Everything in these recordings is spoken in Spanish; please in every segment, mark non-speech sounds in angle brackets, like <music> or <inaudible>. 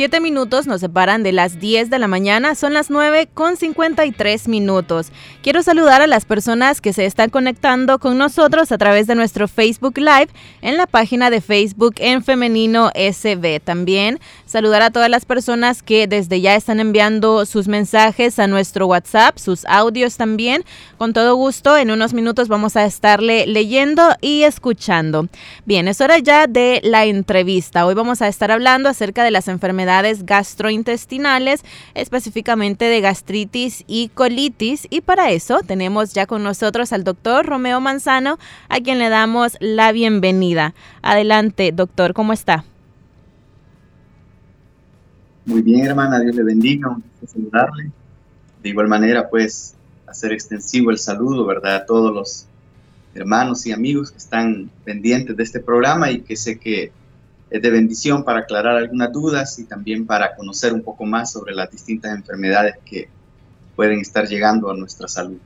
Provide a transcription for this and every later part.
Siete minutos nos separan de las 10 de la mañana, son las 9 con 53 minutos. Quiero saludar a las personas que se están conectando con nosotros a través de nuestro Facebook Live en la página de Facebook en Femenino SB. También saludar a todas las personas que desde ya están enviando sus mensajes a nuestro WhatsApp, sus audios también. Con todo gusto, en unos minutos vamos a estarle leyendo y escuchando. Bien, es hora ya de la entrevista. Hoy vamos a estar hablando acerca de las enfermedades gastrointestinales, específicamente de gastritis y colitis. Y para eso tenemos ya con nosotros al doctor Romeo Manzano, a quien le damos la bienvenida. Adelante, doctor, ¿cómo está? Muy bien, hermana, Dios le bendiga, un saludarle. De igual manera, pues, hacer extensivo el saludo, ¿verdad? A todos los hermanos y amigos que están pendientes de este programa y que sé que de bendición para aclarar algunas dudas y también para conocer un poco más sobre las distintas enfermedades que pueden estar llegando a nuestra salud.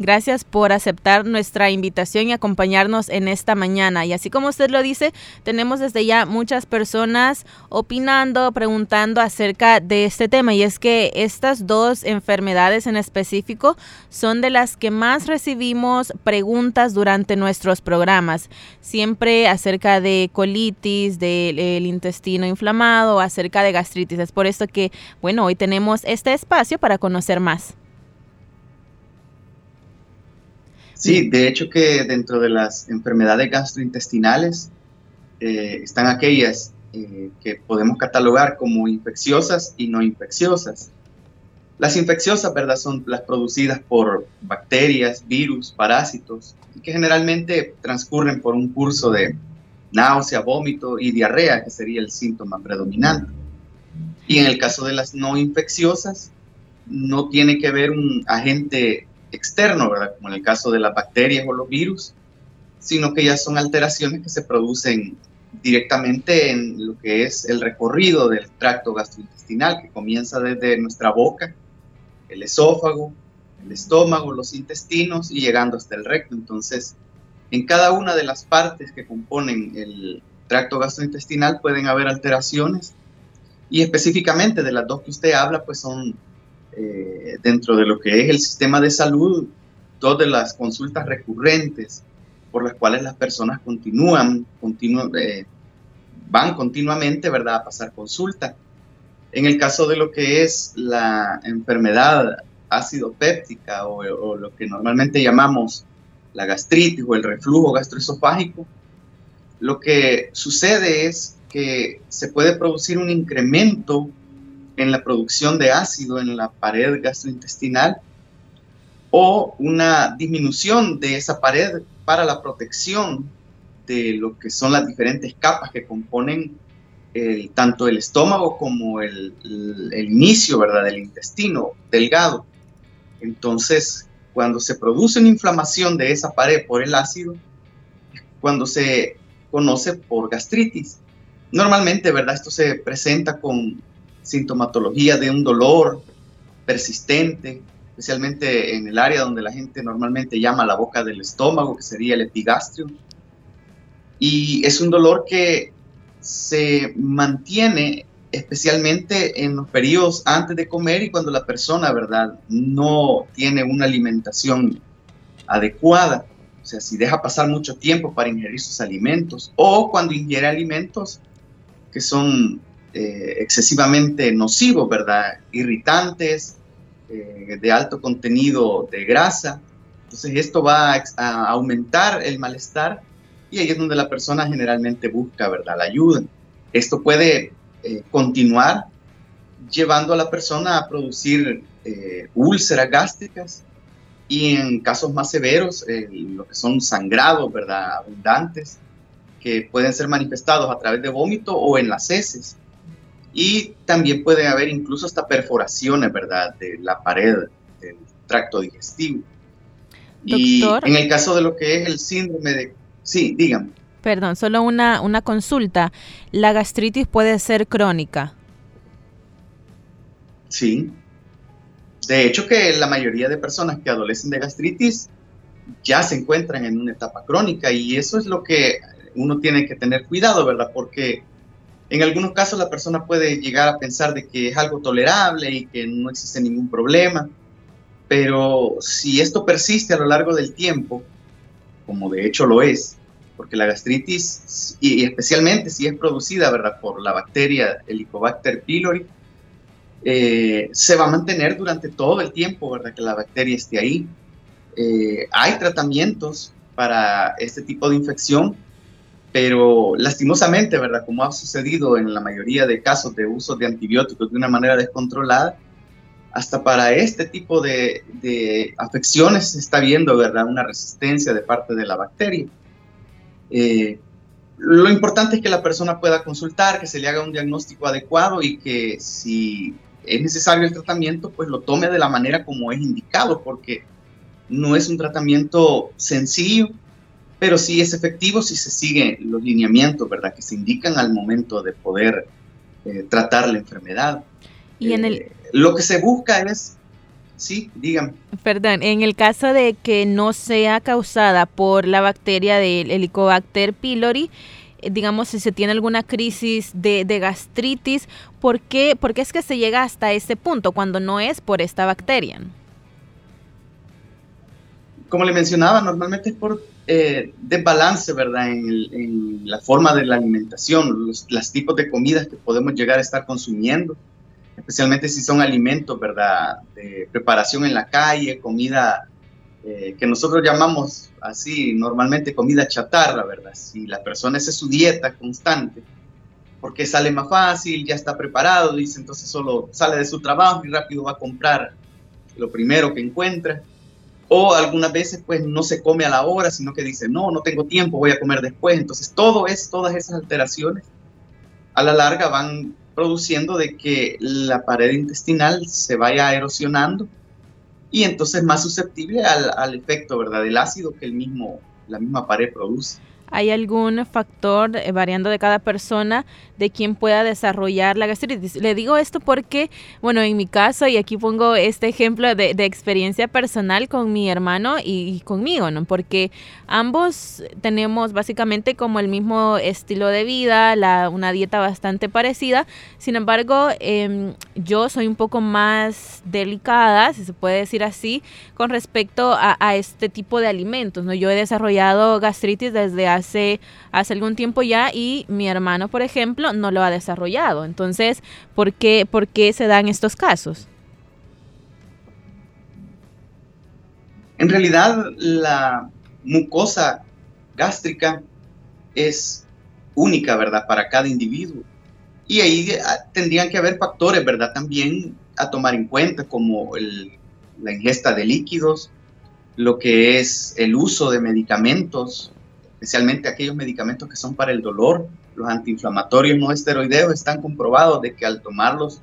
Gracias por aceptar nuestra invitación y acompañarnos en esta mañana. Y así como usted lo dice, tenemos desde ya muchas personas opinando, preguntando acerca de este tema. Y es que estas dos enfermedades en específico son de las que más recibimos preguntas durante nuestros programas. Siempre acerca de colitis, del intestino inflamado, acerca de gastritis. Es por esto que, bueno, hoy tenemos este espacio para conocer más. Sí, de hecho que dentro de las enfermedades gastrointestinales eh, están aquellas eh, que podemos catalogar como infecciosas y no infecciosas. Las infecciosas, ¿verdad? Son las producidas por bacterias, virus, parásitos, que generalmente transcurren por un curso de náusea, vómito y diarrea, que sería el síntoma predominante. Y en el caso de las no infecciosas, no tiene que ver un agente externo, ¿verdad? Como en el caso de las bacterias o los virus, sino que ya son alteraciones que se producen directamente en lo que es el recorrido del tracto gastrointestinal, que comienza desde nuestra boca, el esófago, el estómago, los intestinos y llegando hasta el recto. Entonces, en cada una de las partes que componen el tracto gastrointestinal pueden haber alteraciones y específicamente de las dos que usted habla, pues son eh, dentro de lo que es el sistema de salud, todas las consultas recurrentes por las cuales las personas continúan, eh, van continuamente, ¿verdad?, a pasar consulta. En el caso de lo que es la enfermedad ácido péptica o, o lo que normalmente llamamos la gastritis o el reflujo gastroesofágico, lo que sucede es que se puede producir un incremento en la producción de ácido en la pared gastrointestinal o una disminución de esa pared para la protección de lo que son las diferentes capas que componen tanto el estómago como el, el, inicio ¿verdad? del intestino delgado. Entonces, cuando se produce una inflamación de esa pared por el ácido, cuando se conoce por gastritis. Normalmente, ¿verdad? Esto se presenta con sintomatología de un dolor persistente, especialmente en el área donde la gente normalmente llama la boca del estómago, que sería el epigastrio. Y es un dolor que se mantiene especialmente en los periodos antes de comer y cuando la persona, ¿verdad?, no tiene una alimentación adecuada. O sea, si deja pasar mucho tiempo para ingerir sus alimentos o cuando ingiere alimentos que son eh, excesivamente nocivos, ¿verdad? Irritantes, eh, de alto contenido de grasa. Entonces esto va a, aumentar el malestar y ahí es donde la persona generalmente busca, ¿verdad? La ayuda. Esto puede eh, continuar llevando a la persona a producir úlceras gástricas y en casos más severos, lo que son sangrados, ¿verdad? Abundantes, que pueden ser manifestados a través de vómito o en las heces. Y también puede haber incluso hasta perforaciones, ¿verdad?, de la pared del tracto digestivo. Y en el caso de lo que es el síndrome de... Sí, dígame. Perdón, solo una, una consulta. ¿La gastritis puede ser crónica? Sí. De hecho, que la mayoría de personas que adolecen de gastritis ya se encuentran en una etapa crónica y eso es lo que uno tiene que tener cuidado, ¿verdad? Porque en algunos casos la persona puede llegar a pensar de que es algo tolerable y que no existe ningún problema, pero si esto persiste a lo largo del tiempo, como de hecho lo es, porque la gastritis, y especialmente si es producida, ¿verdad?, por la bacteria Helicobacter pylori, eh, se va a mantener durante todo el tiempo, ¿verdad?, que la bacteria esté ahí. Eh, hay tratamientos para este tipo de infección, pero lastimosamente, ¿verdad?, como ha sucedido en la mayoría de casos de uso de antibióticos de una manera descontrolada, hasta para este tipo de, de afecciones se está viendo, ¿verdad?, una resistencia de parte de la bacteria. Eh, lo importante es que la persona pueda consultar, que se le haga un diagnóstico adecuado y que si es necesario el tratamiento, pues lo tome de la manera como es indicado, porque no es un tratamiento sencillo, pero sí es efectivo si se siguen los lineamientos, ¿verdad? Que se indican al momento de poder eh, tratar la enfermedad. Y en el... Eh, lo que se busca es Sí, dígame. Perdón, en el caso de que no sea causada por la bacteria del Helicobacter pylori, eh, digamos, si se tiene alguna crisis de, gastritis, ¿por qué, ¿por qué, es que se llega hasta ese punto cuando no es por esta bacteria? Como le mencionaba, normalmente es por eh, desbalance, ¿verdad? En, la forma de la alimentación, los tipos de comidas que podemos llegar a estar consumiendo especialmente si son alimentos, ¿verdad? De preparación en la calle, comida eh, que nosotros llamamos así normalmente comida chatarra, ¿verdad? Si la persona es su dieta constante, porque sale más fácil, ya está preparado, dice, entonces solo sale de su trabajo y rápido va a comprar lo primero que encuentra. O algunas veces pues no se come a la hora, sino que dice, no, no tengo tiempo, voy a comer después. Entonces todo es, todas esas alteraciones a la larga van produciendo de que la pared intestinal se vaya erosionando y entonces más susceptible al, al efecto ¿verdad? del ácido que el mismo, la misma pared produce. ¿Hay algún factor eh, variando de cada persona de quien pueda desarrollar la gastritis? Le digo esto porque, bueno, en mi caso, y aquí pongo este ejemplo de, experiencia personal con mi hermano y, conmigo, ¿no? Porque ambos tenemos básicamente como el mismo estilo de vida, la, una dieta bastante parecida. Sin embargo, em, yo soy un poco más delicada, si se puede decir así, con respecto a, a este tipo de alimentos, ¿no? Yo he desarrollado gastritis desde hace hace, hace algún tiempo ya y mi hermano, por ejemplo, no lo ha desarrollado. Entonces, ¿por qué, por qué se dan estos casos? En realidad, la mucosa gástrica es única, ¿verdad?, para cada individuo. Y ahí ah, tendrían que haber factores, ¿verdad?, también a tomar en cuenta, como la ingesta de líquidos, lo que es el uso de medicamentos, especialmente aquellos medicamentos que son para el dolor, los antiinflamatorios no esteroideos, están comprobados de que al tomarlos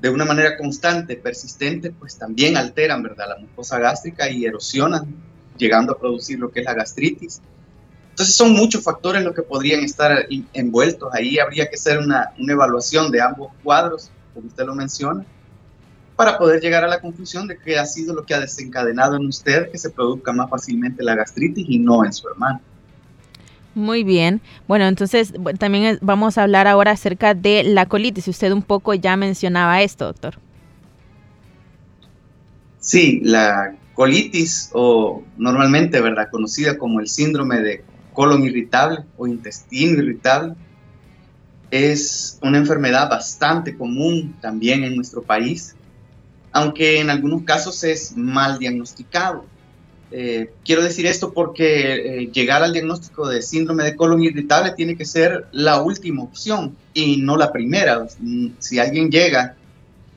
de una manera constante, persistente, pues también alteran, ¿verdad?, la mucosa gástrica y erosionan, llegando a producir lo que es la gastritis. Entonces son muchos factores los que podrían estar envueltos. Ahí habría que hacer una, evaluación de ambos cuadros, como usted lo menciona, para poder llegar a la conclusión de que ha sido lo que ha desencadenado en usted que se produzca más fácilmente la gastritis y no en su hermano. Muy bien. Bueno, entonces también vamos a hablar ahora acerca de la colitis. Usted un poco ya mencionaba esto, doctor. Sí, la colitis o normalmente, ¿verdad? Conocida como el síndrome de colon irritable o intestino irritable, es una enfermedad bastante común también en nuestro país, aunque en algunos casos es mal diagnosticado. Eh, quiero decir esto porque eh, llegar al diagnóstico de síndrome de colon irritable tiene que ser la última opción y no la primera. Si alguien llega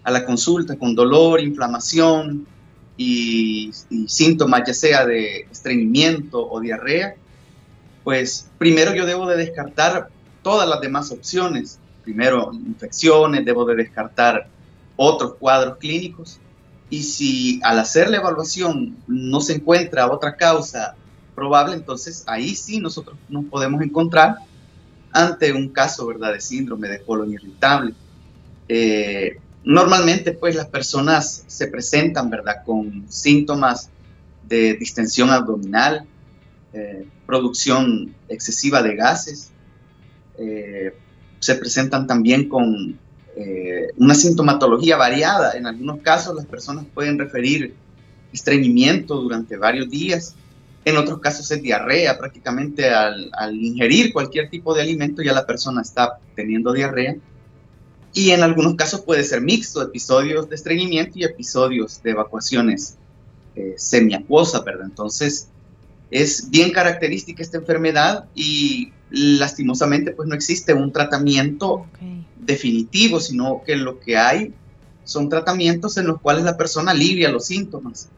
a la consulta con dolor, inflamación y, síntomas ya sea de estreñimiento o diarrea, pues primero yo debo de descartar todas las demás opciones. Primero infecciones, debo de descartar otros cuadros clínicos y si al hacer la evaluación no se encuentra otra causa probable, entonces ahí sí nosotros nos podemos encontrar ante un caso, ¿verdad?, de síndrome de colon irritable. Eh, normalmente, pues, las personas se presentan, ¿verdad?, con síntomas de distensión abdominal, eh, producción excesiva de gases, eh, se presentan también con una sintomatología variada. En algunos casos las personas pueden referir estreñimiento durante varios días, en otros casos es diarrea, prácticamente al, ingerir cualquier tipo de alimento ya la persona está teniendo diarrea. Y en algunos casos puede ser mixto, episodios de estreñimiento y episodios de evacuaciones eh, semiacuosa, ¿verdad? Entonces, es bien característica esta enfermedad y lastimosamente pues no existe un tratamiento definitivo, sino que lo que hay son tratamientos en los cuales la persona alivia los síntomas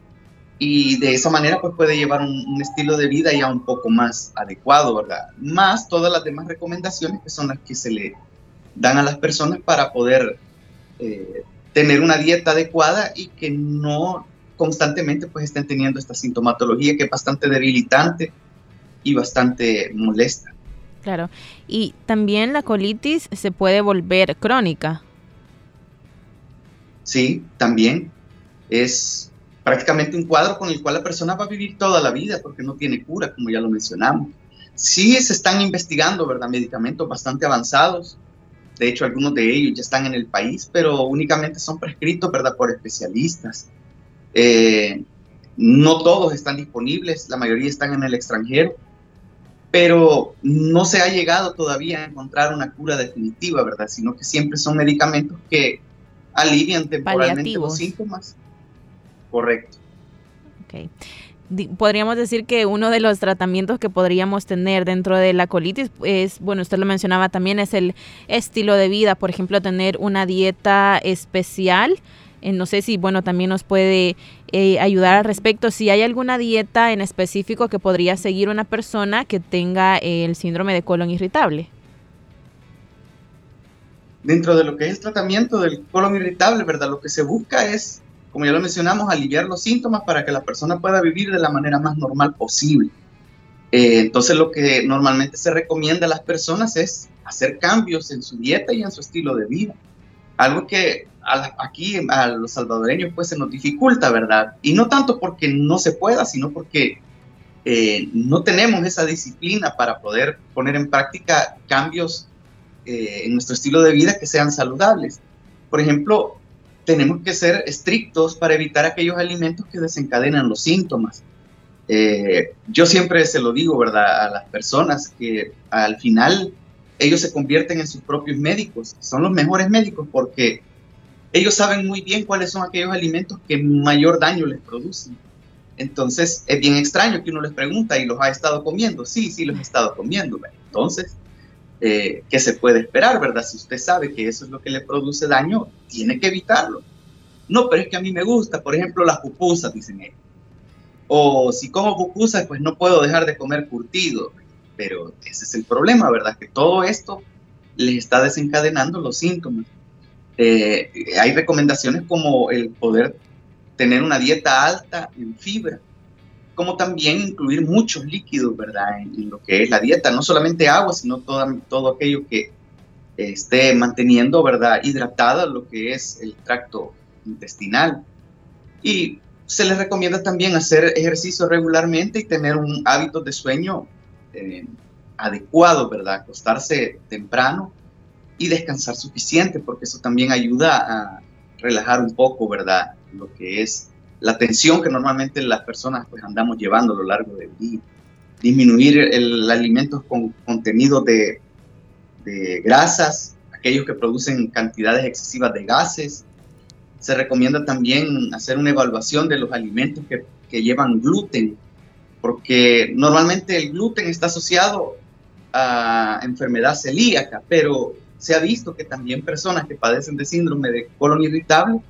y de esa manera pues puede llevar un, estilo de vida ya un poco más adecuado, ¿verdad? Más todas las demás recomendaciones que son las que se le dan a las personas para poder eh, tener una dieta adecuada y que no constantemente pues estén teniendo esta sintomatología que es bastante debilitante y bastante molesta. Claro, y también la colitis se puede volver crónica. Sí, también es prácticamente un cuadro con el cual la persona va a vivir toda la vida porque no tiene cura, como ya lo mencionamos. Sí se están investigando, ¿verdad? Medicamentos bastante avanzados. De hecho, algunos de ellos ya están en el país, pero únicamente son prescritos, ¿verdad? Por especialistas. Eh, no todos están disponibles, la mayoría están en el extranjero, pero no se ha llegado todavía a encontrar una cura definitiva, ¿verdad? Sino que siempre son medicamentos que alivian temporalmente los síntomas Correcto. Ok. Podríamos decir que uno de los tratamientos que podríamos tener dentro de la colitis es, bueno, usted lo mencionaba también, es el estilo de vida, por ejemplo, tener una dieta especial. Eh, no sé si, bueno, también nos puede eh, ayudar al respecto. Si hay alguna dieta en específico que podría seguir una persona que tenga el síndrome de colon irritable. Dentro de lo que es el tratamiento del colon irritable, ¿verdad? Lo que se busca es como ya lo mencionamos, aliviar los síntomas para que la persona pueda vivir de la manera más normal posible. Eh, entonces lo que normalmente se recomienda a las personas es hacer cambios en su dieta y en su estilo de vida. Algo que aquí a los salvadoreños pues se nos dificulta, ¿verdad? Y no tanto porque no se pueda, sino porque eh, no tenemos esa disciplina para poder poner en práctica cambios eh, en nuestro estilo de vida que sean saludables. Por ejemplo, tenemos que ser estrictos para evitar aquellos alimentos que desencadenan los síntomas. Eh, yo siempre se lo digo, ¿verdad? A las personas que al final ellos se convierten en sus propios médicos, son los mejores médicos porque ellos saben muy bien cuáles son aquellos alimentos que mayor daño les producen. Entonces es bien extraño que uno les pregunta y los ha estado comiendo. Sí, sí, los he estado comiendo. Entonces, eh, ¿qué se puede esperar, verdad? Si usted sabe que eso es lo que le produce daño, tiene que evitarlo. No, pero es que a mí me gusta, por ejemplo, las pupusas, dicen ellos. O si como pupusas, pues no puedo dejar de comer curtido. Pero ese es el problema, ¿verdad? Que todo esto les está desencadenando los síntomas. Eh, hay recomendaciones como el poder tener una dieta alta en fibra, como también incluir muchos líquidos, ¿verdad? En, lo que es la dieta, no solamente agua, sino todo, todo aquello que esté manteniendo, ¿verdad? Hidratada lo que es el tracto intestinal. Y se les recomienda también hacer ejercicio regularmente y tener un hábito de sueño eh, adecuado, ¿verdad? Acostarse temprano y descansar suficiente, porque eso también ayuda a relajar un poco, ¿verdad? Lo que es la tensión que normalmente las personas pues andamos llevando a lo largo del día. Disminuir el, alimentos con contenido de, de grasas, aquellos que producen cantidades excesivas de gases. Se recomienda también hacer una evaluación de los alimentos que, que llevan gluten, porque normalmente el gluten está asociado a enfermedad celíaca, pero se ha visto que también personas que padecen de síndrome de colon irritable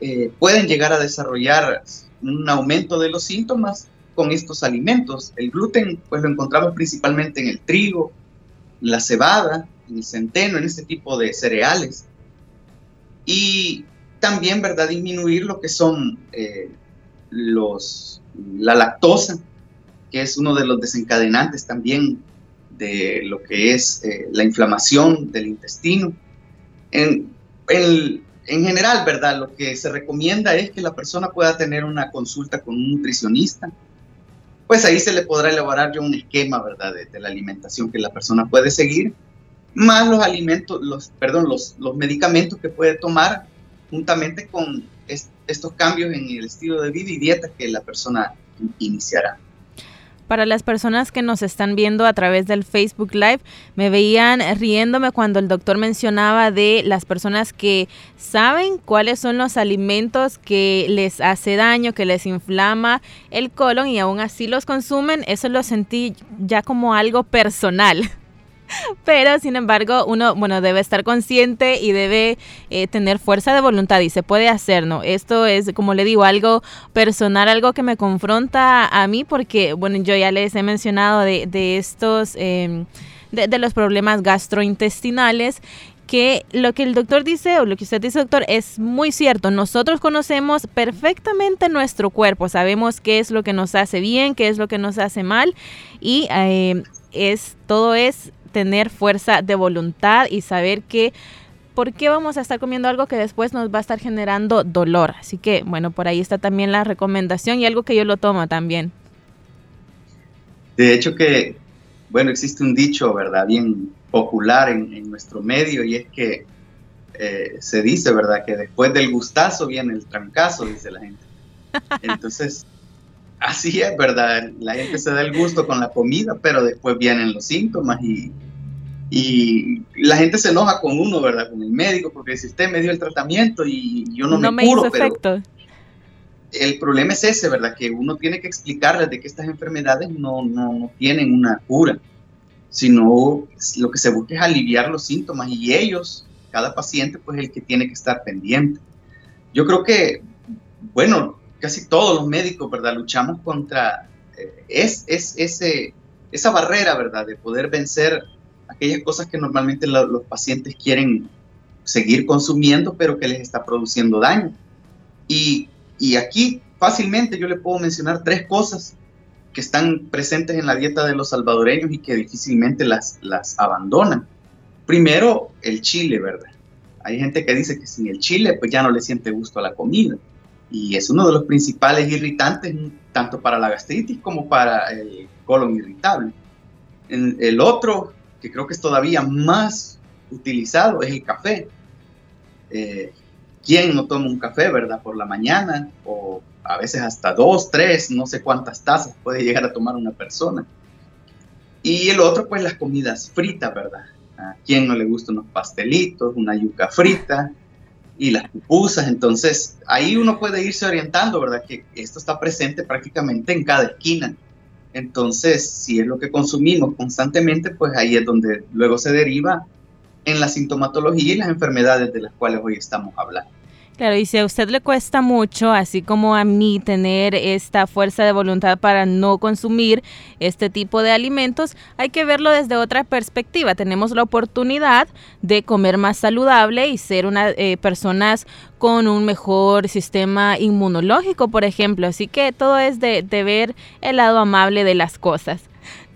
eh, pueden llegar a desarrollar un aumento de los síntomas con estos alimentos. El gluten pues lo encontramos principalmente en el trigo, la cebada, el centeno, en este tipo de cereales. Y también, ¿verdad?, disminuir lo que son eh, los, la lactosa, que es uno de los desencadenantes también de lo que es eh, la inflamación del intestino. En, en, en, general, ¿verdad? Lo que se recomienda es que la persona pueda tener una consulta con un nutricionista. Pues ahí se le podrá elaborar yo un esquema, ¿verdad? De, de la alimentación que la persona puede seguir, más los alimentos, los, perdón, los, los medicamentos que puede tomar juntamente con estos cambios en el estilo de vida y dieta que la persona iniciará. Para las personas que nos están viendo a través del Facebook Live, me veían riéndome cuando el doctor mencionaba de las personas que saben cuáles son los alimentos que les hace daño, que les inflama el colon y aún así los consumen. Eso lo sentí ya como algo personal. <laughs> <laughs> Pero, sin embargo, uno, bueno, debe estar consciente y debe eh, tener fuerza de voluntad y se puede hacer, ¿no? Esto es, como le digo, algo personal, algo que me confronta a mí porque, bueno, yo ya les he mencionado de, de estos, de, de los problemas gastrointestinales que lo que el doctor dice o lo que usted dice, doctor, es muy cierto. Nosotros conocemos perfectamente nuestro cuerpo, sabemos qué es lo que nos hace bien, qué es lo que nos hace mal y eh, es todo es tener fuerza de voluntad y saber que ¿por qué vamos a estar comiendo algo que después nos va a estar generando dolor? Así que, bueno, por ahí está también la recomendación y algo que yo lo tomo también. De hecho que, bueno, existe un dicho, ¿verdad? Bien popular en, nuestro medio y es que eh, se dice, ¿verdad? Que después del gustazo viene el trancazo, dice la gente. <laughs> Entonces, Así es, ¿verdad? La gente se da el gusto con la comida, pero después vienen los síntomas y, y la gente se enoja con uno, ¿verdad? Con el médico, porque si usted me dio el tratamiento y yo no, me, curo, efecto. el problema es ese, ¿verdad? Que uno tiene que explicarles de que estas enfermedades no, no, no tienen una cura, sino lo que se busca es aliviar los síntomas y ellos, cada paciente, pues el que tiene que estar pendiente. Yo creo que, bueno, casi todos los médicos, ¿verdad? Luchamos contra eh, es, es, ese, esa barrera, ¿verdad? De poder vencer aquellas cosas que normalmente los pacientes quieren seguir consumiendo, pero que les está produciendo daño. Y, y aquí fácilmente yo le puedo mencionar tres cosas que están presentes en la dieta de los salvadoreños y que difícilmente las, las abandonan. Primero, el chile, ¿verdad? Hay gente que dice que sin el chile pues ya no le siente gusto a la comida y es uno de los principales irritantes tanto para la gastritis como para el colon irritable. El otro, que creo que es todavía más utilizado, es el café. Eh, ¿Quién no toma un café, verdad? Por la mañana o a veces hasta dos, tres, no sé cuántas tazas puede llegar a tomar una persona. Y el otro, pues las comidas fritas, ¿verdad? ¿A quién no le gustan unos pastelitos, una yuca frita? Y las pupusas. Entonces, ahí uno puede irse orientando, ¿verdad? Que esto está presente prácticamente en cada esquina. Entonces, si es lo que consumimos constantemente, pues ahí es donde luego se deriva en la sintomatología y las enfermedades de las cuales hoy estamos hablando. Claro, y si a usted le cuesta mucho, así como a mí, tener esta fuerza de voluntad para no consumir este tipo de alimentos, hay que verlo desde otra perspectiva. Tenemos la oportunidad de comer más saludable y ser una, eh, personas con un mejor sistema inmunológico, por ejemplo. Así que todo es de, de ver el lado amable de las cosas.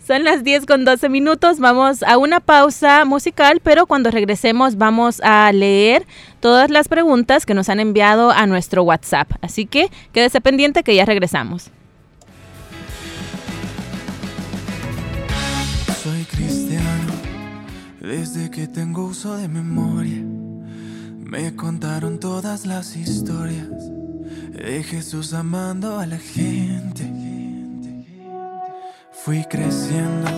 Son las 10 con 12 minutos. Vamos a una pausa musical, pero cuando regresemos vamos a leer todas las preguntas que nos han enviado a nuestro WhatsApp. Así que quédese pendiente que ya regresamos. Soy cristiano desde que tengo uso de memoria. Me contaron todas las historias de Jesús amando a la gente Fui creciendo,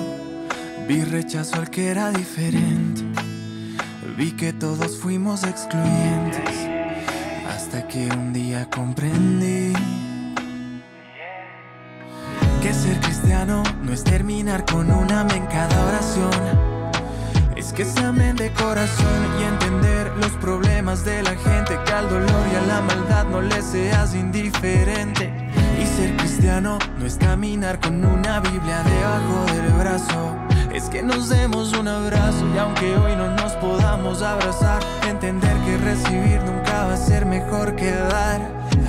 vi rechazo al que era diferente. Vi que todos fuimos excluyentes. Hasta que un día comprendí que ser cristiano no es terminar con un amén cada oración. Es que se amen de corazón y entender los problemas de la gente. Que al dolor y a la maldad no le seas indiferente no es caminar con una Biblia debajo del brazo. Es que nos demos un abrazo y aunque hoy no nos podamos abrazar, entender que recibir nunca va a ser mejor que dar.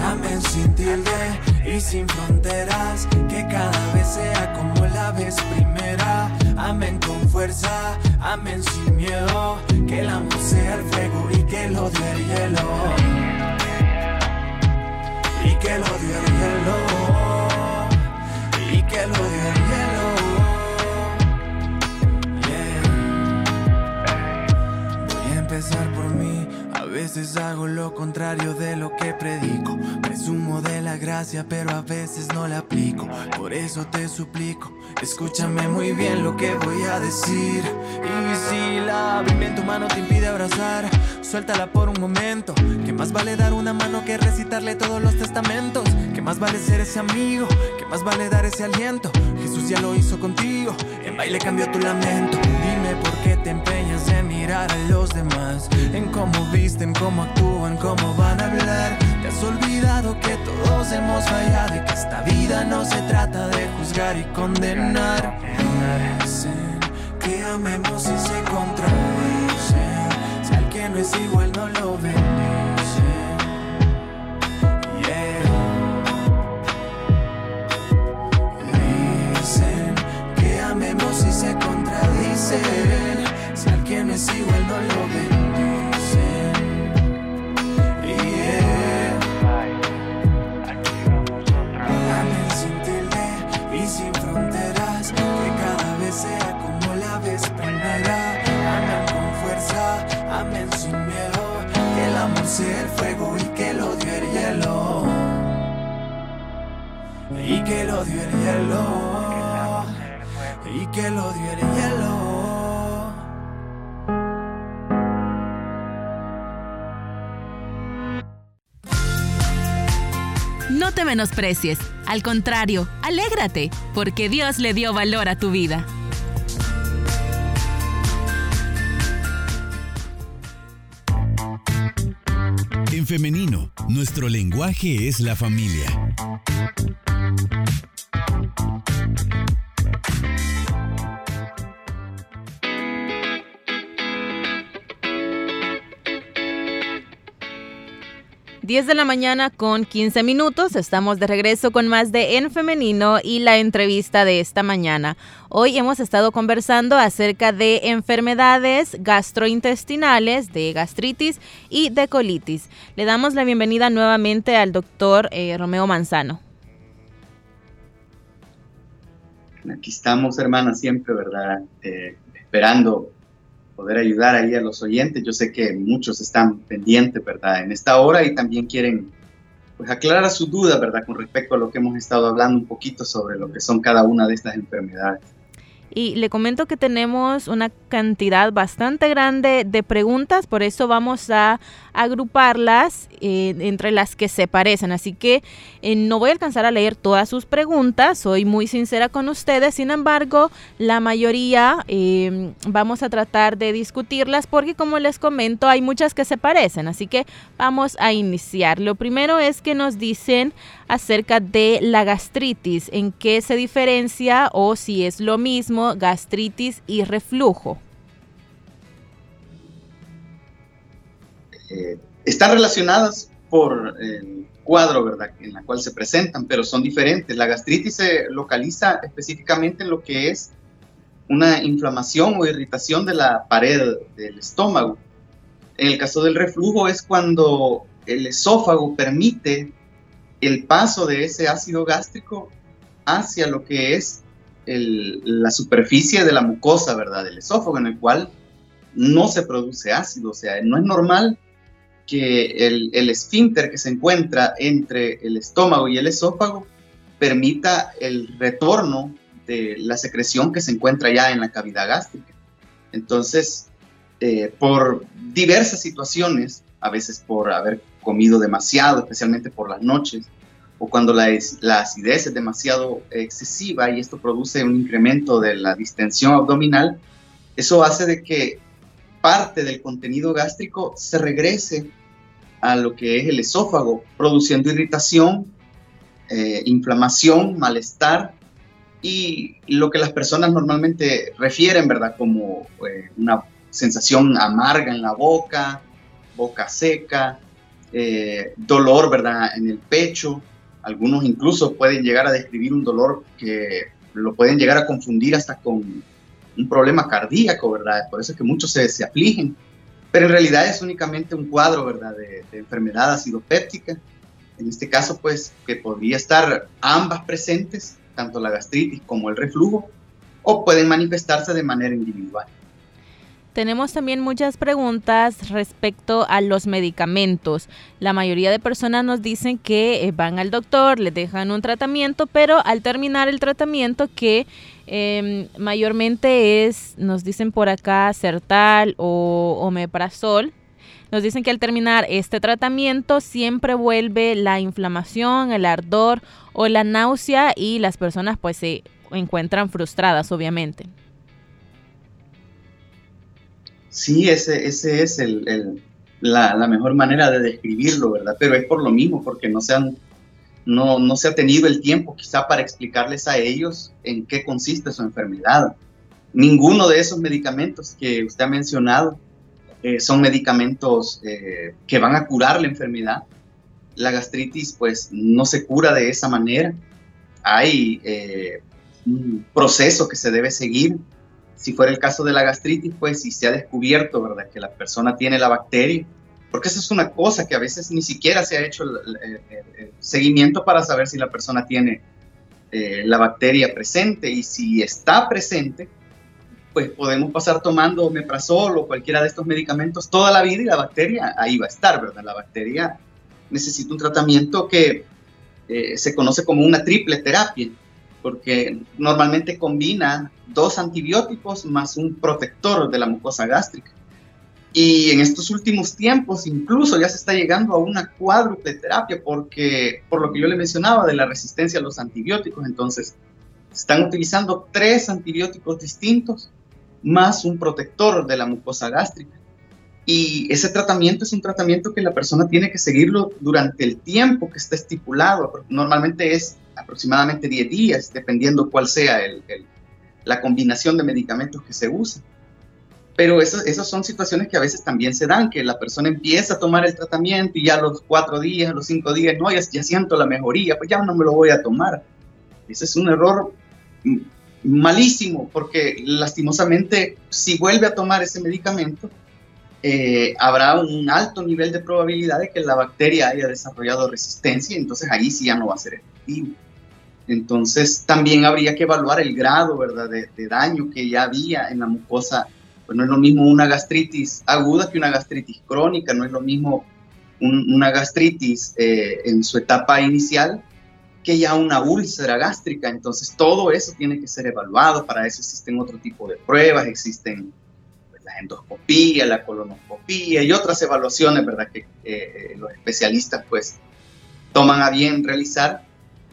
Amén sin tilde y sin fronteras, que cada vez sea como la vez primera. Amén con fuerza, amén sin miedo, que el amor sea el fuego y que el odio el hielo. Y que el odio el hielo. Y que el odio el hielo. Voy a empezar por mí. A veces hago lo contrario de lo que predico. Presumo de la gracia, pero a veces no la aplico. Por eso te suplico, escúchame muy bien lo que voy a decir. Y si la Biblia en tu mano te impide abrazar, suéltala por un momento. Que más vale dar una mano que recitarle todos los testamentos. Que más vale ser ese amigo, más vale dar ese aliento. Jesús ya lo hizo contigo, en baile cambió tu lamento. Dime por qué te empeñas en mirar a los demás, en cómo visten, cómo actúan, cómo van a hablar. Te has olvidado que todos hemos fallado y que esta vida no se trata de juzgar y condenar. Dicen que amemos y se contradicen. Si al que no es igual no lo bendice. Si al que no es igual no lo bendicen. Yeah. Amén sin tilde y sin fronteras. Que cada vez sea como la vez primera. Amén con fuerza, amén sin miedo. Que el amor sea el fuego y que el odio el hielo. Y que el odio el hielo. Y que el odio el hielo. Menosprecies, al contrario, alégrate, porque Dios le dio valor a tu vida. En femenino, nuestro lenguaje es la familia. Diez de la mañana con 15 minutos. Estamos de regreso con más de En Femenino y la entrevista de esta mañana. Hoy hemos estado conversando acerca de enfermedades gastrointestinales, de gastritis y de colitis. Le damos la bienvenida nuevamente al doctor eh, Romeo Manzano. Aquí estamos, hermana, siempre, ¿verdad? Eh, esperando poder ayudar ahí a los oyentes. Yo sé que muchos están pendientes, ¿verdad? En esta hora y también quieren pues aclarar sus dudas, ¿verdad? Con respecto a lo que hemos estado hablando un poquito sobre lo que son cada una de estas enfermedades. Y le comento que tenemos una cantidad bastante grande de preguntas, por eso vamos a agruparlas eh, entre las que se parecen. Así que eh, no voy a alcanzar a leer todas sus preguntas, soy muy sincera con ustedes, sin embargo, la mayoría eh, vamos a tratar de discutirlas porque como les comento, hay muchas que se parecen. Así que vamos a iniciar. Lo primero es que nos dicen acerca de la gastritis, en qué se diferencia o si es lo mismo gastritis y reflujo. Eh, están relacionadas por el cuadro, ¿verdad?, en la cual se presentan, pero son diferentes. La gastritis se localiza específicamente en lo que es una inflamación o irritación de la pared del estómago. En el caso del reflujo es cuando el esófago permite el paso de ese ácido gástrico hacia lo que es la superficie de la mucosa, ¿verdad? Del esófago, en el cual no se produce ácido. O sea, no es normal que el, el esfínter que se encuentra entre el estómago y el esófago permita el retorno de la secreción que se encuentra ya en la cavidad gástrica. Entonces, eh, por diversas situaciones, a veces por haber comido demasiado, especialmente por las noches, o cuando la, la, acidez es demasiado excesiva y esto produce un incremento de la distensión abdominal, eso hace de que parte del contenido gástrico se regrese a lo que es el esófago, produciendo irritación eh, inflamación, malestar y lo que las personas normalmente refieren, ¿verdad? Como eh, una sensación amarga en la boca, boca seca, eh, dolor, ¿verdad? En el pecho. Algunos incluso pueden llegar a describir un dolor que lo pueden llegar a confundir hasta con un problema cardíaco, ¿verdad? Por eso es que muchos se, se afligen. Pero en realidad es únicamente un cuadro, ¿verdad? De, de enfermedad acidopéptica. En este caso, pues, que podría estar ambas presentes, tanto la gastritis como el reflujo, o pueden manifestarse de manera individual. Tenemos también muchas preguntas respecto a los medicamentos. La mayoría de personas nos dicen que eh, van al doctor, les dejan un tratamiento, pero al terminar el tratamiento que eh, mayormente es, nos dicen por acá, Sertal o Omeprazol, nos dicen que al terminar este tratamiento siempre vuelve la inflamación, el ardor o la náusea y las personas pues se encuentran frustradas, obviamente. Sí, ese, ese es el, la, la, mejor manera de describirlo, ¿verdad? Pero es por lo mismo, porque no se, han, no, no se ha tenido el tiempo quizá para explicarles a ellos en qué consiste su enfermedad. Ninguno de esos medicamentos que usted ha mencionado eh, son medicamentos eh, que van a curar la enfermedad. La gastritis pues no se cura de esa manera. Hay eh, un proceso que se debe seguir si fuera el caso de la gastritis, pues si se ha descubierto, ¿verdad?, que la persona tiene la bacteria, porque eso es una cosa que a veces ni siquiera se ha hecho el, seguimiento para saber si la persona tiene eh, la bacteria presente y si está presente, pues podemos pasar tomando omeprazol o cualquiera de estos medicamentos toda la vida y la bacteria ahí va a estar, ¿verdad? La bacteria necesita un tratamiento que eh, se conoce como una triple terapia porque normalmente combina dos antibióticos más un protector de la mucosa gástrica. Y en estos últimos tiempos incluso ya se está llegando a una cuádruple terapia porque, por lo que yo le mencionaba de la resistencia a los antibióticos, entonces están utilizando tres antibióticos distintos más un protector de la mucosa gástrica. Y ese tratamiento es un tratamiento que la persona tiene que seguirlo durante el tiempo que está estipulado. Normalmente es aproximadamente 10 días, dependiendo cuál sea el, la combinación de medicamentos que se usa. Pero esas son situaciones que a veces también se dan, que la persona empieza a tomar el tratamiento y ya los cuatro días, los cinco días, no, ya, ya siento la mejoría, pues ya no me lo voy a tomar. Ese es un error malísimo, porque lastimosamente si vuelve a tomar ese medicamento, eh, habrá un alto nivel de probabilidad de que la bacteria haya desarrollado resistencia, y entonces ahí sí ya no va a ser efectivo. Entonces también habría que evaluar el grado ¿verdad? De, daño que ya había en la mucosa. Pues no es lo mismo una gastritis aguda que una gastritis crónica, no es lo mismo una gastritis eh, en su etapa inicial que ya una úlcera gástrica. Entonces todo eso tiene que ser evaluado, para eso existen otro tipo de pruebas, existen pues, la endoscopía, la colonoscopía y otras evaluaciones, ¿verdad? Que eh, los especialistas pues toman a bien realizar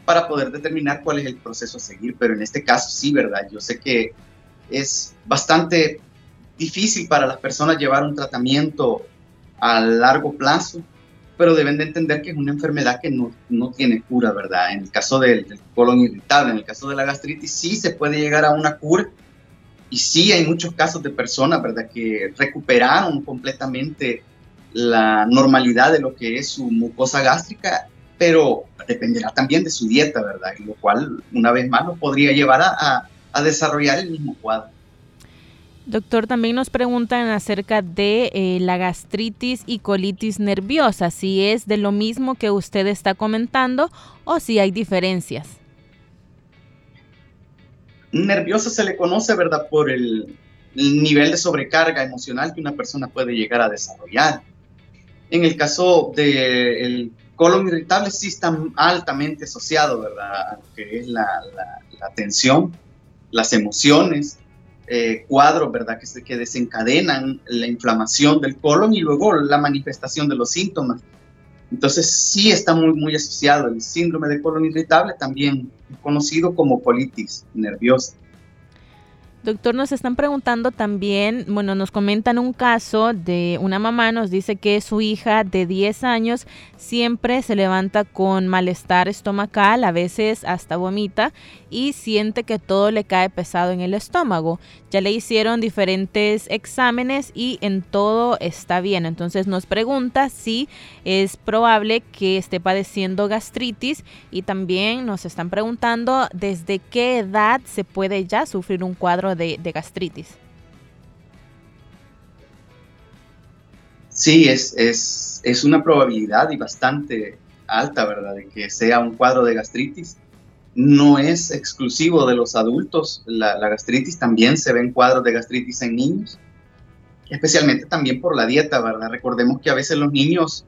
para poder determinar cuál es el proceso a seguir. Pero en este caso sí, ¿verdad? Yo sé que es bastante difícil para las personas llevar un tratamiento a largo plazo, pero deben de entender que es una enfermedad que no, no tiene cura, ¿verdad? En el caso del, del, colon irritable, en el caso de la gastritis, sí se puede llegar a una cura. Y sí hay muchos casos de personas, ¿verdad?, que recuperaron completamente la normalidad de lo que es su mucosa gástrica pero dependerá también de su dieta, ¿verdad? Y lo cual, una vez más, nos podría llevar a, a, desarrollar el mismo cuadro. Doctor, también nos preguntan acerca de eh, la gastritis y colitis nerviosa, si es de lo mismo que usted está comentando o si hay diferencias. Nerviosa se le conoce, ¿verdad?, por el, el nivel de sobrecarga emocional que una persona puede llegar a desarrollar. En el caso del colon irritable sí está altamente asociado, ¿verdad? A lo que es la, tensión, las emociones, eh, cuadros, ¿verdad? Que, que desencadenan la inflamación del colon y luego la manifestación de los síntomas. Entonces sí está muy, muy asociado. El síndrome de colon irritable también conocido como colitis nerviosa. Doctor, nos están preguntando también, bueno, nos comentan un caso de una mamá, nos dice que su hija de 10 años siempre se levanta con malestar estomacal, a veces hasta vomita y siente que todo le cae pesado en el estómago. Ya le hicieron diferentes exámenes y en todo está bien. Entonces nos pregunta si es probable que esté padeciendo gastritis y también nos están preguntando desde qué edad se puede ya sufrir un cuadro de, gastritis. Sí, es, es, es, una probabilidad y bastante alta, ¿verdad?, de que sea un cuadro de gastritis. No es exclusivo de los adultos, la, gastritis también se ve en cuadros de gastritis en niños, especialmente también por la dieta, ¿verdad? Recordemos que a veces los niños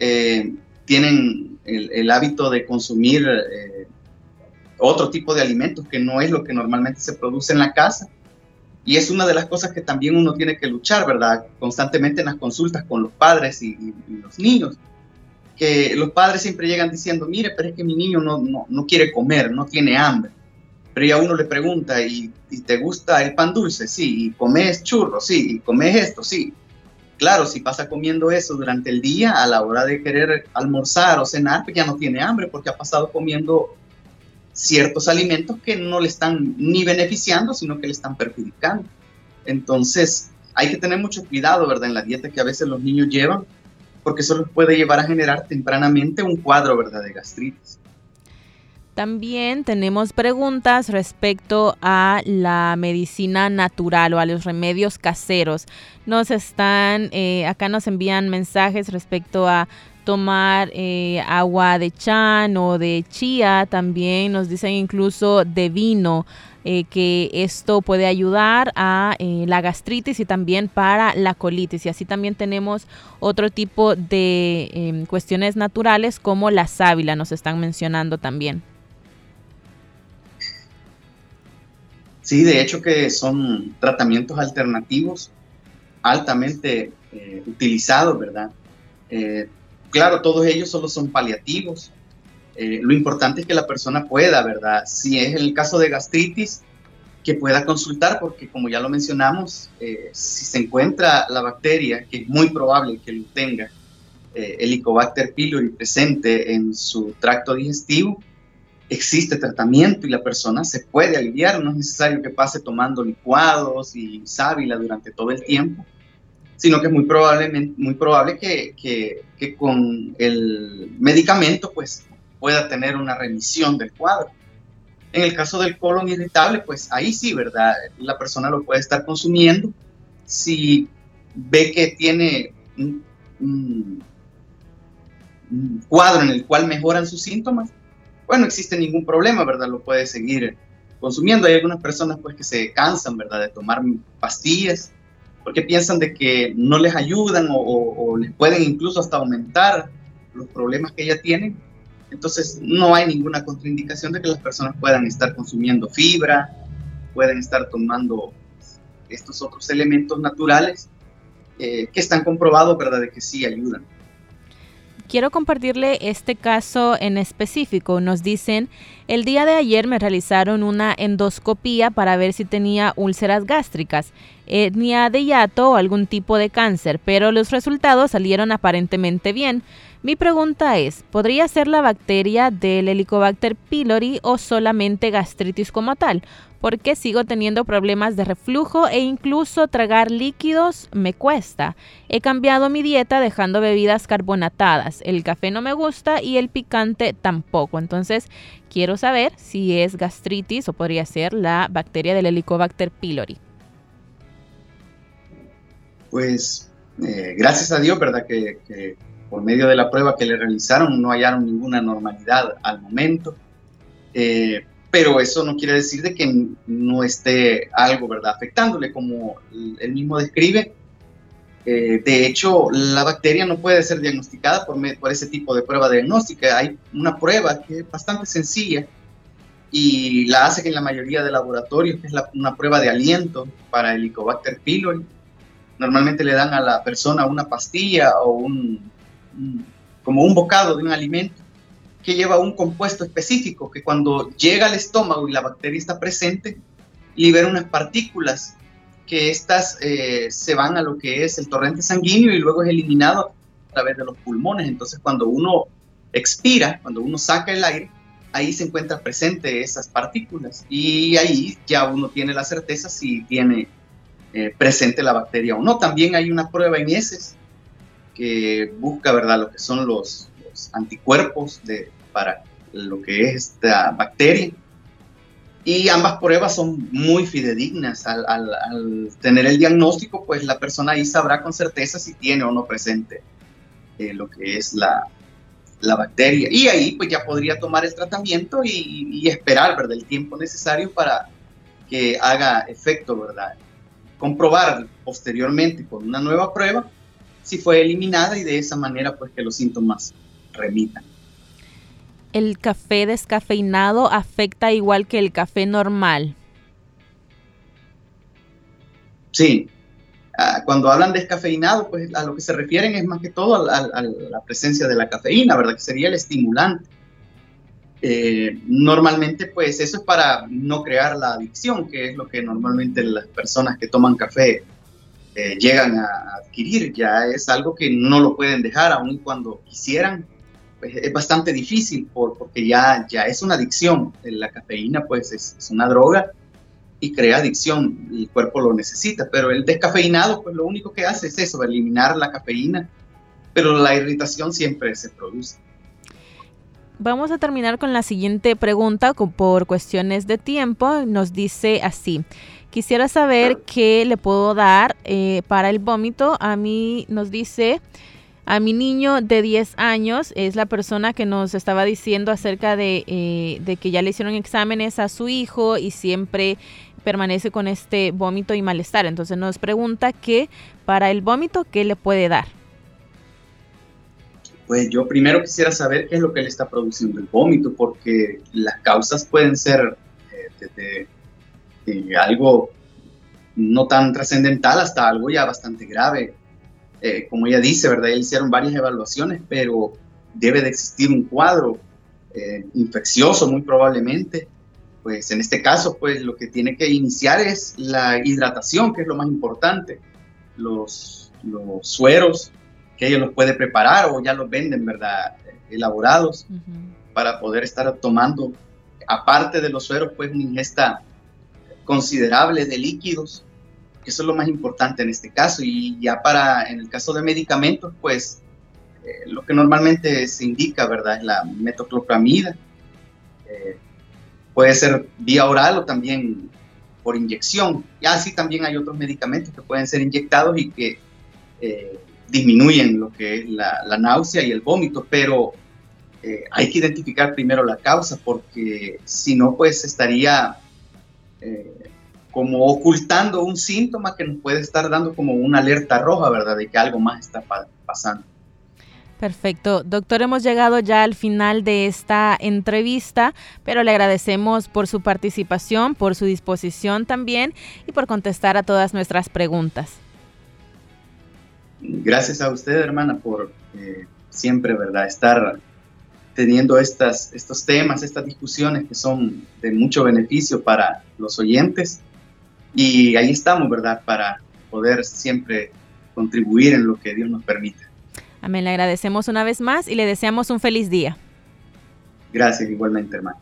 eh, tienen el, hábito de consumir eh, otro tipo de alimentos que no es lo que normalmente se produce en la casa. Y es una de las cosas que también uno tiene que luchar, ¿verdad? Constantemente en las consultas con los padres y, los niños. Que los padres siempre llegan diciendo, mire, pero es que mi niño no, no, no quiere comer, no tiene hambre. Pero ya uno le pregunta, ¿y, ¿y, te gusta el pan dulce? Sí. ¿Y comes churros? Sí. ¿Y comes esto? Sí. Claro, si pasa comiendo eso durante el día, a la hora de querer almorzar o cenar, pues ya no tiene hambre porque ha pasado comiendo ciertos alimentos que no le están ni beneficiando, sino que le están perjudicando. Entonces, hay que tener mucho cuidado, ¿verdad?, en la dieta que a veces los niños llevan, porque eso los puede llevar a generar tempranamente un cuadro, ¿verdad?, de gastritis. También tenemos preguntas respecto a la medicina natural o a los remedios caseros. Nos están, eh, acá nos envían mensajes respecto a tomar eh, agua de chan o de chía, también nos dicen incluso de vino. Eh, que esto puede ayudar a eh, la gastritis y también para la colitis. Y así también tenemos otro tipo de em, cuestiones naturales como la sábila, nos están mencionando también. Sí, de hecho que son tratamientos alternativos altamente utilizados, ¿verdad? Claro, todos ellos solo son paliativos. Eh, lo importante es que la persona pueda, ¿verdad? Si es el caso de gastritis, que pueda consultar, porque como ya lo mencionamos, eh, si se encuentra la bacteria, que es muy probable que lo tenga, eh, Helicobacter pylori presente en su tracto digestivo, existe tratamiento y la persona se puede aliviar, no es necesario que pase tomando licuados y sábila durante todo el tiempo, sino que es muy, probablemente, muy probable que, que, que, con el medicamento pues pueda tener una remisión del cuadro. En el caso del colon irritable, pues ahí sí, ¿verdad? La persona lo puede estar consumiendo. Si ve que tiene un, un, cuadro en el cual mejoran sus síntomas, bueno, no existe ningún problema, ¿verdad? Lo puede seguir consumiendo. Hay algunas personas pues que se cansan, ¿verdad? De tomar pastillas porque piensan de que no les ayudan o, les pueden incluso hasta aumentar los problemas que ya tienen. Entonces no hay ninguna contraindicación de que las personas puedan estar consumiendo fibra, pueden estar tomando estos otros elementos naturales eh, que están comprobados, ¿verdad?, de que sí ayudan quiero compartirle este caso en específico. Nos dicen, el día de ayer me realizaron una endoscopía para ver si tenía úlceras gástricas, etnia de hiato o algún tipo de cáncer, pero los resultados salieron aparentemente bien. Mi pregunta es, ¿podría ser la bacteria del Helicobacter pylori o solamente gastritis como tal? Porque sigo teniendo problemas de reflujo e incluso tragar líquidos me cuesta. He cambiado mi dieta dejando bebidas carbonatadas. El café no me gusta y el picante tampoco. Entonces, quiero saber si es gastritis o podría ser la bacteria del Helicobacter pylori. Pues eh, gracias a Dios, ¿verdad? que por medio de la prueba que le realizaron no hallaron ninguna normalidad al momento. Eh, pero eso no quiere decir de que no esté algo, ¿verdad?, afectándole, como él mismo describe. Eh, de hecho, la bacteria no puede ser diagnosticada por, ese tipo de prueba diagnóstica. Hay una prueba que es bastante sencilla y la hacen en la mayoría de laboratorios, que es una prueba de aliento para el Helicobacter pylori. Normalmente le dan a la persona una pastilla o un, como un bocado de un alimento que lleva un compuesto específico que cuando llega al estómago y la bacteria está presente, libera unas partículas que estas eh, se van a lo que es el torrente sanguíneo y luego es eliminado a través de los pulmones. Entonces cuando uno expira, cuando uno saca el aire, ahí se encuentra presente esas partículas y ahí ya uno tiene la certeza si tiene eh, presente la bacteria o no. También hay una prueba en heces que busca, ¿verdad?, lo que son los, anticuerpos de, para lo que es esta bacteria. Y ambas pruebas son muy fidedignas. Al, tener el diagnóstico, pues la persona ahí sabrá con certeza si tiene o no presente eh, lo que es la, la bacteria. Y ahí pues ya podría tomar el tratamiento y, esperar, ¿verdad? El tiempo necesario para que haga efecto, ¿verdad? Comprobar posteriormente con una nueva prueba si fue eliminada y de esa manera pues que los síntomas remitan. ¿El café descafeinado afecta igual que el café normal? Sí, Ah, cuando hablan de descafeinado, pues a lo que se refieren es más que todo a, la presencia de la cafeína, ¿verdad? Que sería el estimulante. Eh, normalmente, pues eso es para no crear la adicción, que es lo que normalmente las personas que toman café eh, llegan a adquirir. Ya es algo que no lo pueden dejar, aun cuando quisieran. Pues es bastante difícil porque ya, ya es una adicción. La cafeína, pues es, es una droga y crea adicción, el cuerpo lo necesita, pero el descafeinado, pues lo único que hace es eso, eliminar la cafeína, pero la irritación siempre se produce. Vamos a terminar con la siguiente pregunta por cuestiones de tiempo. Nos dice así, quisiera saber qué le puedo dar eh, para el vómito. A mí nos dice... A mi niño de 10 años es la persona que nos estaba diciendo acerca de, eh, de, que ya le hicieron exámenes a su hijo y siempre permanece con este vómito y malestar. Entonces nos pregunta que para el vómito, ¿qué le puede dar? Pues yo primero quisiera saber qué es lo que le está produciendo el vómito, porque las causas pueden ser eh, desde algo no tan trascendental hasta algo ya bastante grave. Eh, como ella dice, ¿verdad? Él hicieron varias evaluaciones, pero debe de existir un cuadro eh, infeccioso muy probablemente pues en este caso, pues lo que tiene que iniciar es la hidratación, que es lo más importante. Los sueros, que ella los puede preparar o ya los venden, ¿verdad? Elaborados para poder estar tomando, aparte de los sueros, pues una ingesta considerable de líquidos, que eso es lo más importante en este caso. Y ya para, en el caso de medicamentos, pues eh, lo que normalmente se indica, ¿verdad? Es la metoclopramida, eh, Puede ser vía oral o también por inyección. Y así también hay otros medicamentos que pueden ser inyectados y que eh, disminuyen lo que es la, náusea y el vómito, pero eh, hay que identificar primero la causa porque si no, pues estaría eh, como ocultando un síntoma que nos puede estar dando como una alerta roja, ¿verdad? De que algo más está pasando. Perfecto. Doctor, hemos llegado ya al final de esta entrevista, pero le agradecemos por su participación, por su disposición también y por contestar a todas nuestras preguntas. Gracias a usted, hermana, por eh, siempre, ¿verdad?, estar teniendo estas, estos temas, estas discusiones que son de mucho beneficio para los oyentes. Y ahí estamos, ¿verdad?, para poder siempre contribuir en lo que Dios nos permite. Amén. Le agradecemos una vez más y le deseamos un feliz día. Gracias, igualmente, hermano.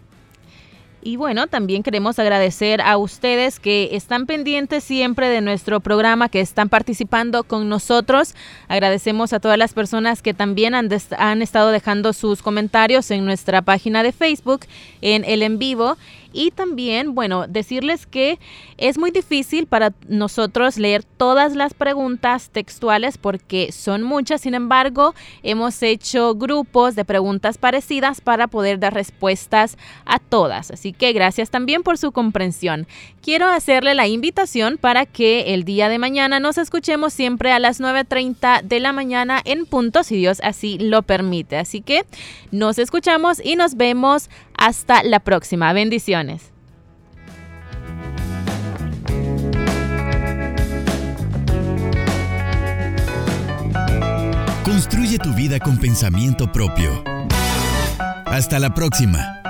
Y bueno, también queremos agradecer a ustedes que están pendientes siempre de nuestro programa, que están participando con nosotros. Agradecemos a todas las personas que también han, han estado dejando sus comentarios en nuestra página de Facebook, en el en vivo. Y también, bueno, decirles que es muy difícil para nosotros leer todas las preguntas textuales porque son muchas. Sin embargo, hemos hecho grupos de preguntas parecidas para poder dar respuestas a todas. Así que gracias también por su comprensión. Quiero hacerle la invitación para que el día de mañana nos escuchemos siempre a las 9.30 de la mañana en punto, si Dios así lo permite. Así que nos escuchamos y nos vemos hasta la próxima. Bendiciones. Construye tu vida con pensamiento propio. Hasta la próxima.